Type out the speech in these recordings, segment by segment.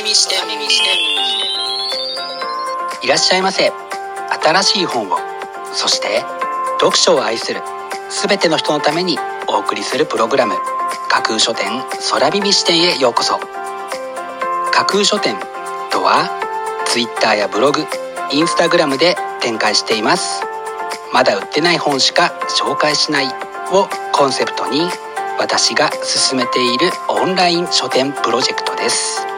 耳視点いらっしゃいませ。新しい本を。そして読書を愛する。全ての人のためにお送りするプログラム。架空書店空耳視点へようこそ。架空書店とは Twitter やブログインスタグラムで展開しています。まだ売ってない本しか紹介しない。をコンセプトに私が進めているオンライン書店プロジェクトです。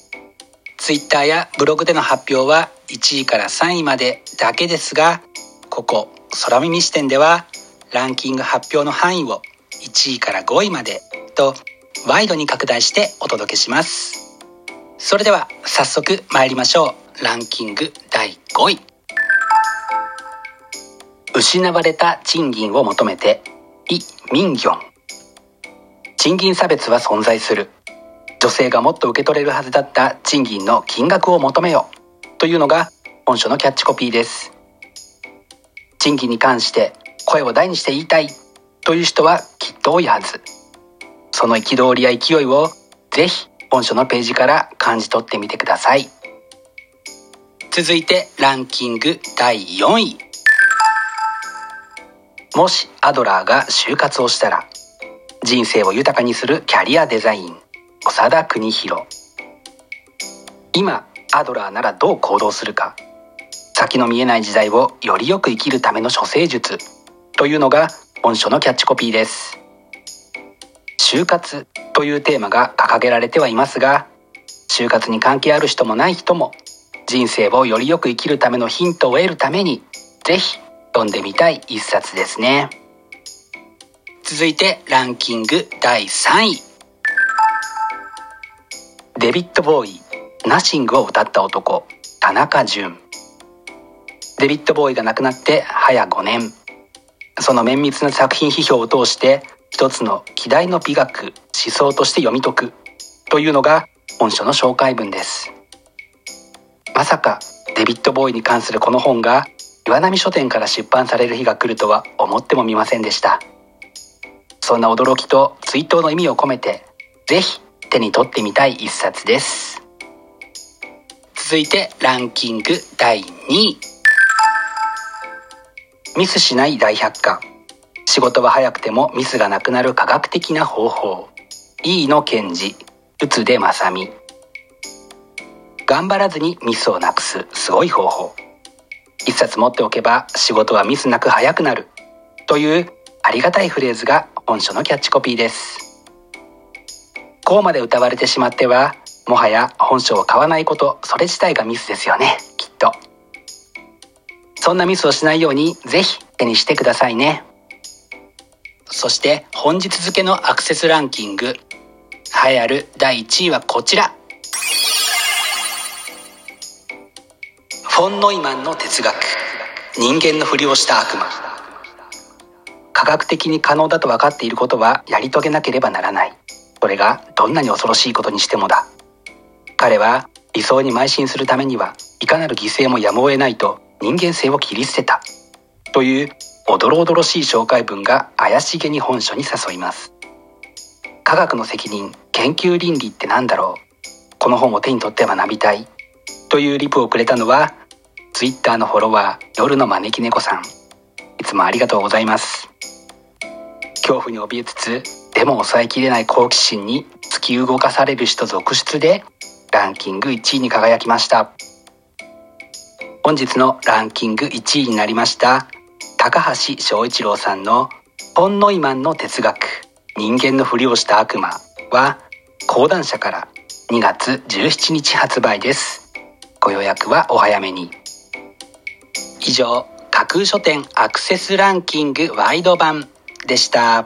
Twitter やブログでの発表は1位から3位までだけですがここ空耳視点ではランキング発表の範囲を1位から5位までとワイドに拡大してお届けします。それでは早速参りましょう。ランキング第5位。失われた賃金を求めてイ・ミンギョン。賃金差別は存在する。女性がもっと受け取れるはずだった賃金の金額を求めよというのが本書のキャッチコピーです。賃金に関して声を大にして言いたい。という人はきっと多いはず。その憤りや勢いをぜひ本書のページから感じ取ってみてください。続いてランキング第4位。もしアドラーが就活をしたら人生を豊かにするキャリアデザイン。長田邦弘今アドラーならどう行動するか。先の見えない時代をよりよく生きるための処世術。というのが本書のキャッチコピーです。就活。というテーマが掲げられてはいますが就活に関係ある人もない人も人生をよりよく生きるためのヒントを得るためにぜひ読んでみたい一冊ですね。続いてランキング第3位。デビッド・ボーイ「ナッシング」を歌った男田中淳。デビッド・ボーイが亡くなって早5年。その綿密な作品批評を通して一つの希代の美学思想として読み解くというのが本書の紹介文です。まさかデビッド・ボーイに関するこの本が岩波書店から出版される日が来るとは思ってもみませんでした。そんな驚きと追悼の意味を込めてぜひ手に取ってみたい一冊です。続いてランキング第2位。ミスしない大百科。仕事は早くてもミスがなくなる科学的な方法。飯野健二宇津出正美。頑張らずにミスをなくすすごい方法。一冊持っておけば仕事はミスなく早くなる。というありがたいフレーズが本書のキャッチコピーです。こうまで歌われてしまってはもはや本書を買わないことそれ自体がミスですよね。きっと。そんなミスをしないようにぜひ手にしてくださいね。そして本日付のアクセスランキング。栄えある第1位はこちら。フォン・ノイマンの哲学。人間のふりをした悪魔。科学的に可能だと分かっていることはやり遂げなければならない。それがどんなに恐ろしいことにしてもだ。彼は理想に邁進するためにはいかなる犠牲もやむを得ないと人間性を切り捨てた。というおどろおどろしい紹介文が怪しげに本書に誘います。科学の責任研究倫理って何だろう。この本を手に取って学びたい。というリプをくれたのは Twitter のフォロワー夜の招き猫さん。いつもありがとうございます。恐怖に怯えつつでも抑えきれない好奇心に突き動かされる人続出でランキング1位に輝きました。本日のランキング1位になりました高橋翔一郎さんの「ポンノイマンの哲学人間のふりをした悪魔」は講談社から2月17日発売です。ご予約はお早めに。以上架空書店アクセスランキングワイド版でした。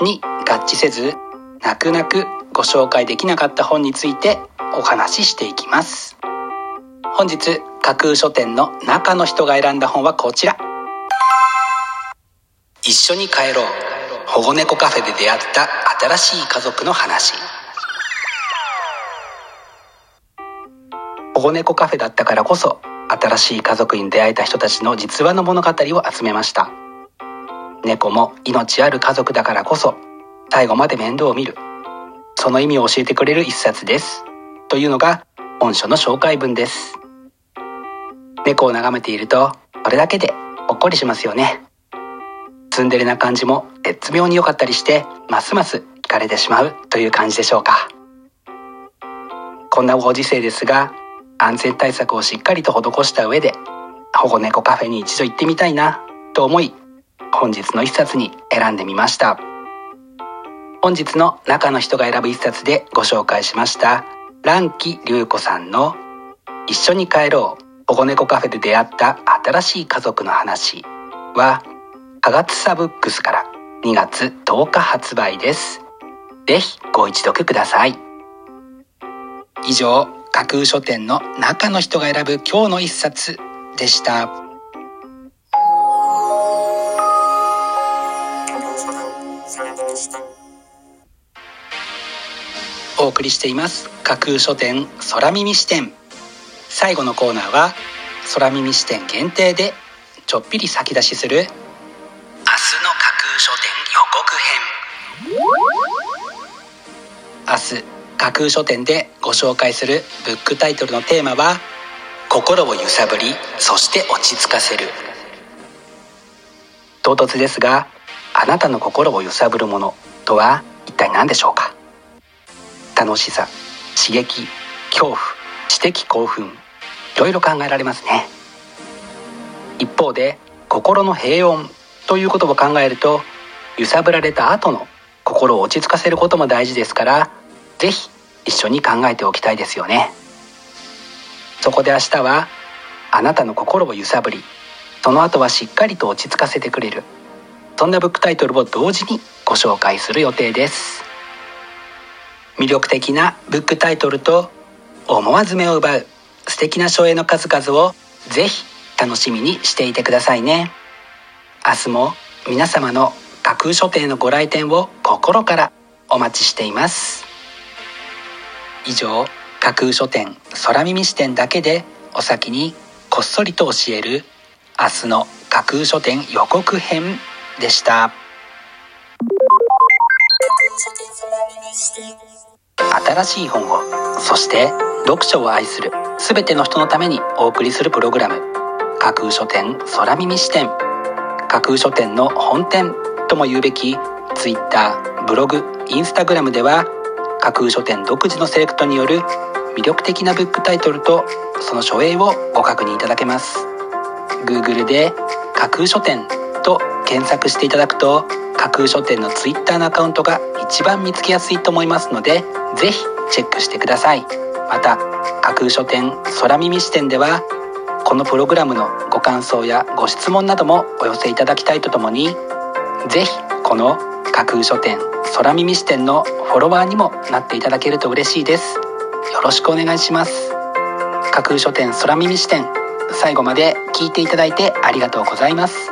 に合致せず泣く泣くご紹介できなかった本についてお話ししていきます。本日架空書店の中の人が選んだ本はこちら。一緒に帰ろう。保護猫カフェで出会った新しい家族の話。保護猫カフェだったからこそ新しい家族に出会えた人たちの実話の物語を集めました。猫も命ある家族だからこそ最後まで面倒を見る。その意味を教えてくれる一冊です。というのが本書の紹介文です。猫を眺めているとこれだけでほっこりしますよね。ツンデレな感じも絶妙に良かったりしてますます惹かれてしまうという感じでしょうか。こんなご時世ですが安全対策をしっかりと施した上で保護猫カフェに一度行ってみたいなと思い本日の一冊に選んでみました。本日の中の人が選ぶ一冊でご紹介しました。蘭木隆子さんの一緒に帰ろう。保護猫カフェで出会った新しい家族の話。はかがつさブックスから2月10日発売です。ぜひご一読ください。以上架空書店の中の人が選ぶ今日の一冊でした。お送りしています。架空書店空耳視点。最後のコーナーは空耳視点限定でちょっぴり先出しする明日の架空書店予告編。明日架空書店でご紹介するブックタイトルのテーマは心を揺さぶりそして落ち着かせる。唐突ですがあなたの心を揺さぶるものとは一体何でしょうか？楽しさ刺激恐怖知的興奮いろいろ考えられますね。一方で心の平穏ということを考えると揺さぶられた後の心を落ち着かせることも大事ですから是非一緒に考えておきたいですよね。そこで明日はあなたの心を揺さぶりその後はしっかりと落ち着かせてくれるそんなブックタイトルを同時にご紹介する予定です。魅力的なブックタイトルと思わず目を奪う素敵な書影の数々をぜひ楽しみにしていてくださいね。明日も皆様の架空書店のご来店を心からお待ちしています。以上架空書店空耳視点だけでお先にこっそりと教える明日の架空書店予告編でした。新しい本をそして読書を愛する全ての人のためにお送りするプログラム。架空書店空耳視点架空書店の本店とも言うべき Twitter ブログ Instagram では架空書店独自のセレクトによる魅力的なブックタイトルとその書影をご確認いただけます。Google で架空書店と検索していただくと架空書店の Twitter のアカウントが一番見つけやすいと思いますのでぜひチェックしてください。また架空書店空耳視点ではこのプログラムのご感想やご質問などもお寄せいただきたいとともにぜひこの架空書店空耳視点のフォロワーにもなっていただけると嬉しいです。よろしくお願いします。架空書店空耳視点最後まで聞いていただいてありがとうございます。